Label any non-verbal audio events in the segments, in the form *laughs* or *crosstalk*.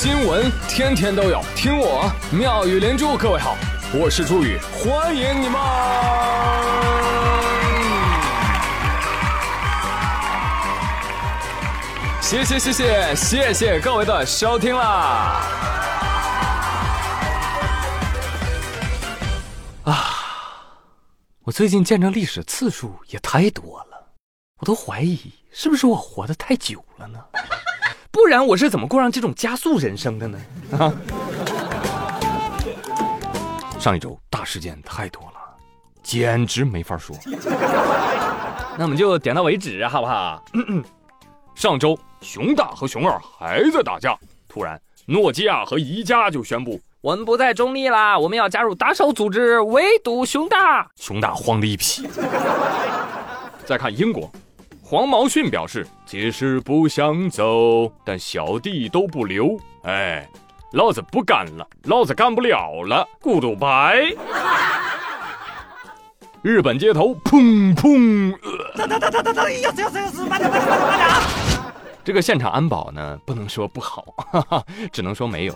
新闻天天都有，听我妙语连珠。各位好，我是朱宇，欢迎你们！谢谢谢谢谢谢各位的收听啦！啊，我最近见证历史次数也太多了，我都怀疑是不是我活得太久了呢？不然我是怎么过上这种加速人生的呢？啊！上一周大事件太多了，简直没法说。那我们就点到为止，好不好？*clears throat* 上周熊大和熊二还在打架，突然诺基亚和宜家就宣布，我们不再中立啦，我们要加入打手组织，围堵熊大。熊大慌的一批。再看英国。黄毛逊表示：“即使不想走，但小弟都不留。哎，老子不干了，老子干不了了，Goodbye。”日本街头砰砰，这个现场安保呢，不能说不好，哈哈，只能说没有。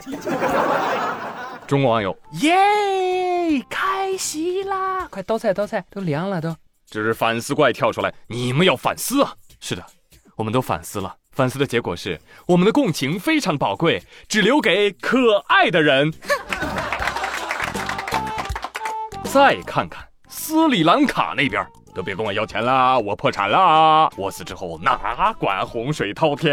中国网友：“耶，开席啦！快倒菜倒菜，都凉了都。”这是反思怪跳出来，你们要反思啊！是的，我们都反思了，反思的结果是我们的共情非常宝贵，只留给可爱的人。*laughs* 再看看斯里兰卡那边，都别跟我要钱啦，我破产啦，我死之后哪管洪水滔天？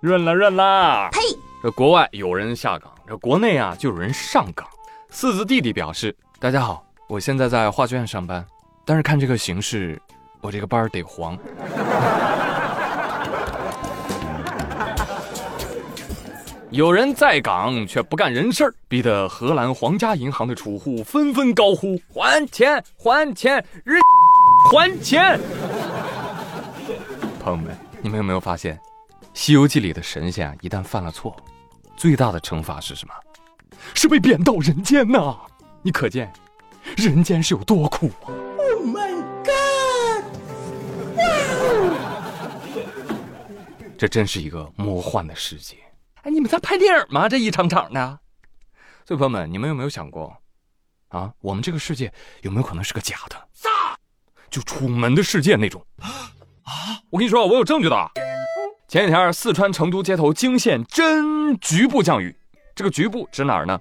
润了润了。呸！这国外有人下岗，这国内啊就有人上岗。四字弟弟表示：大家好，我现在在画卷上班。但是看这个形势，我这个班得黄。*laughs* 有人在岗却不干人事儿，逼得荷兰皇家银行的储户纷纷高呼：“还钱，还钱，日还钱！” *laughs* 朋友们，你们有没有发现，《西游记》里的神仙啊，一旦犯了错，最大的惩罚是什么？是被贬到人间呐！你可见，人间是有多苦啊这真是一个魔幻的世界。哎，你们在拍电影吗？这一场场的。所以朋友们，你们有没有想过，啊，我们这个世界有没有可能是个假的？就楚门的世界那种。啊！我跟你说，我有证据的。前几天四川成都街头惊现真局部降雨，这个局部指哪儿呢？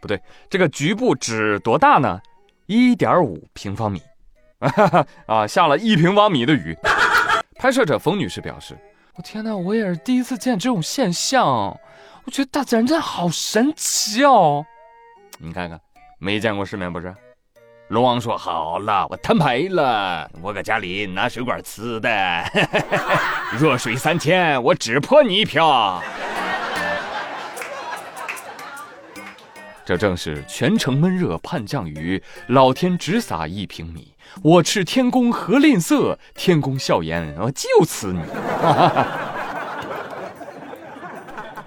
不对，这个局部指多大呢？一点五平方米。*laughs* 啊！下了一平方米的雨。*laughs* 拍摄者冯女士表示：“我天呐，我也是第一次见这种现象。我觉得大自然真的好神奇哦。你看看，没见过世面不是？”龙王说：“好了，我摊牌了。我搁家里拿水管呲的，*laughs* 弱水三千，我只泼你一瓢。”这正是全城闷热盼降雨，老天只撒一平米。我斥天公何吝啬，天公笑言：“我就此你。*laughs*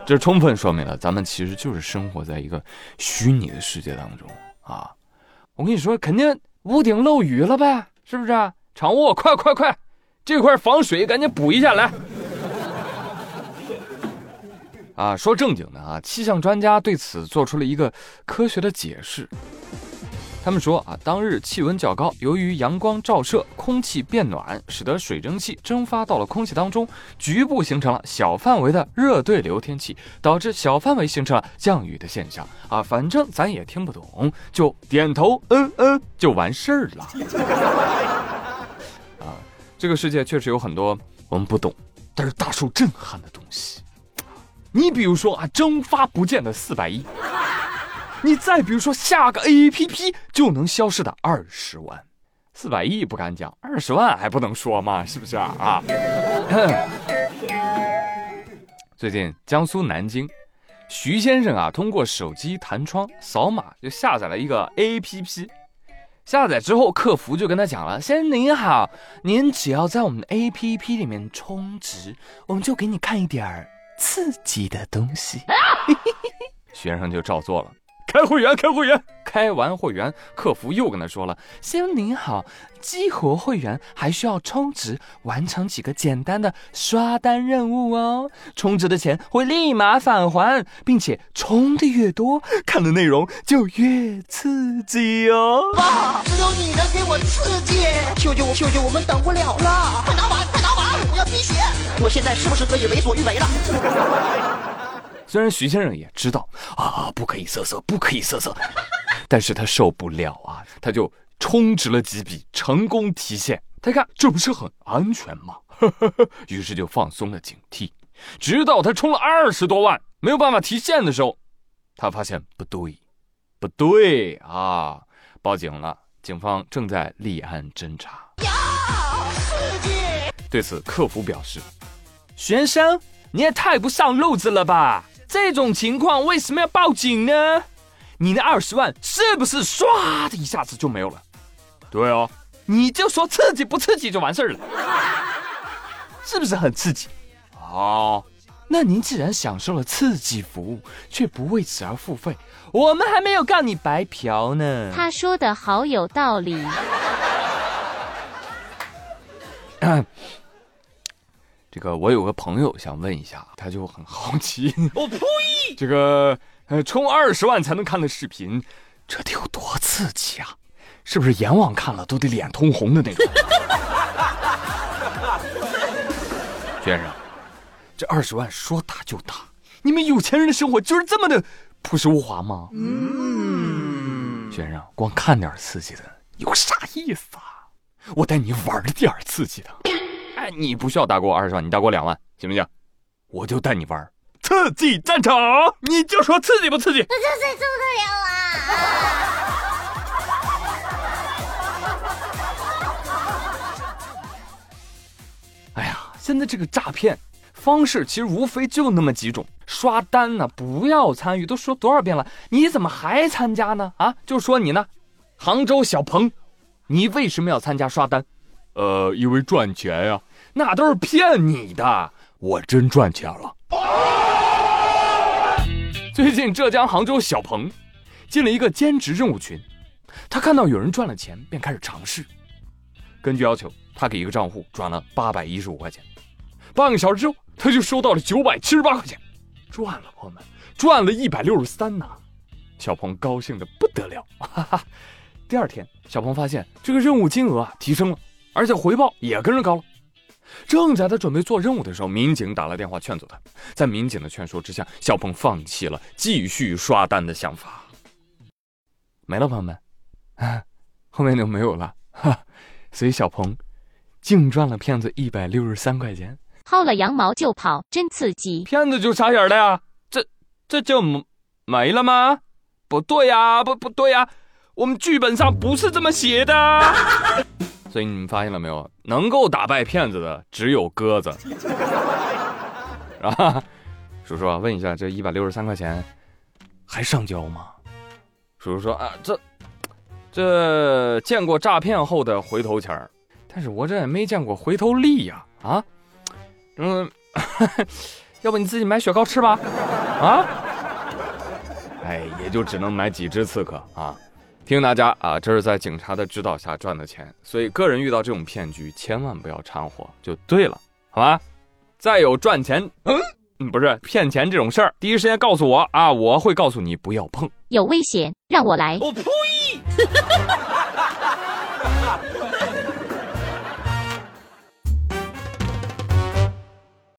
这充分说明了咱们其实就是生活在一个虚拟的世界当中啊！我跟你说，肯定屋顶漏雨了呗，是不是？场务，快快快，这块防水赶紧补一下来。啊，说正经的啊，气象专家对此做出了一个科学的解释。他们说啊，当日气温较高，由于阳光照射，空气变暖，使得水蒸气蒸发到了空气当中，局部形成了小范围的热对流天气，导致小范围形成了降雨的现象。啊，反正咱也听不懂，就点头嗯嗯就完事儿了。啊，这个世界确实有很多我们不懂，但是大受震撼的东西。你比如说啊，蒸发不见的四百亿，你再比如说下个 A P P 就能消失的二十万，四百亿不敢讲，二十万还不能说吗？是不是啊？啊！最近江苏南京，徐先生啊，通过手机弹窗扫码就下载了一个 A P P，下载之后客服就跟他讲了：“先生您好，您只要在我们的 A P P 里面充值，我们就给你看一点儿。”刺激的东西，*laughs* 学生就照做了。开会员，开会员。开完会员，客服又跟他说了：“先生您好，激活会员还需要充值，完成几个简单的刷单任务哦。充值的钱会立马返还，并且充的越多，看的内容就越刺激哦。”爸，只有你能给我刺激！救救我，救救我们等不了了！快拿碗，快拿碗，我要滴血！我现在是不是可以为所欲为了？*laughs* 虽然徐先生也知道啊，不可以色色，不可以色色，但是他受不了啊，他就充值了几笔，成功提现。他看这不是很安全吗？*laughs* 于是就放松了警惕。直到他充了二十多万，没有办法提现的时候，他发现不对，不对啊！报警了，警方正在立案侦查。对此，客服表示：“先生，你也太不上路子了吧！”这种情况为什么要报警呢？你那二十万是不是唰的一下子就没有了？对啊，你就说刺激不刺激就完事儿了，是不是很刺激？哦，那您既然享受了刺激服务，却不为此而付费，我们还没有告你白嫖呢。他说的好有道理。这个我有个朋友想问一下，他就很好奇。我呸！这个呃，充二十万才能看的视频，这得有多刺激啊？是不是阎王看了都得脸通红的那种？*laughs* 先生，这二十万说打就打，你们有钱人的生活就是这么的朴实无华吗？嗯。先生，光看点刺激的有啥意思啊？我带你玩点刺激的。哎你不需要打过二十万，你打过两万，行不行？我就带你玩刺激战场，你就说刺激不刺激？那这谁受得了啊？哎呀，现在这个诈骗方式其实无非就那么几种，刷单呢，不要参与，都说多少遍了，你怎么还参加呢？啊，就说你呢，杭州小鹏，你为什么要参加刷单？呃，因为赚钱呀。那都是骗你的，我真赚钱了。最近浙江杭州小鹏进了一个兼职任务群，他看到有人赚了钱，便开始尝试。根据要求，他给一个账户转了八百一十五块钱，半个小时之后，他就收到了九百七十八块钱，赚了，朋友们，赚了一百六十三呢。小鹏高兴的不得了。*laughs* 哈哈。第二天，小鹏发现这个任务金额啊提升了，而且回报也跟着高了。正在他准备做任务的时候，民警打了电话劝阻他。在民警的劝说之下，小鹏放弃了继续刷单的想法。没了，朋友们，啊后面就没有了。哈，所以小鹏净赚了骗子一百六十三块钱。薅了羊毛就跑，真刺激！骗子就傻眼了呀，这这就没了吗？不对呀，不不对呀，我们剧本上不是这么写的。所以你们发现了没有？能够打败骗子的只有鸽子，*laughs* 啊，叔叔啊，问一下，这一百六十三块钱还上交吗？叔叔说啊，这这见过诈骗后的回头钱儿，但是我这也没见过回头利呀，啊，嗯，*laughs* 要不你自己买雪糕吃吧，啊，哎，也就只能买几只刺客啊。提醒大家啊，这是在警察的指导下赚的钱，所以个人遇到这种骗局，千万不要掺和就对了，好吧？再有赚钱，嗯，不是骗钱这种事儿，第一时间告诉我啊，我会告诉你不要碰，有危险，让我来。我呸！*laughs*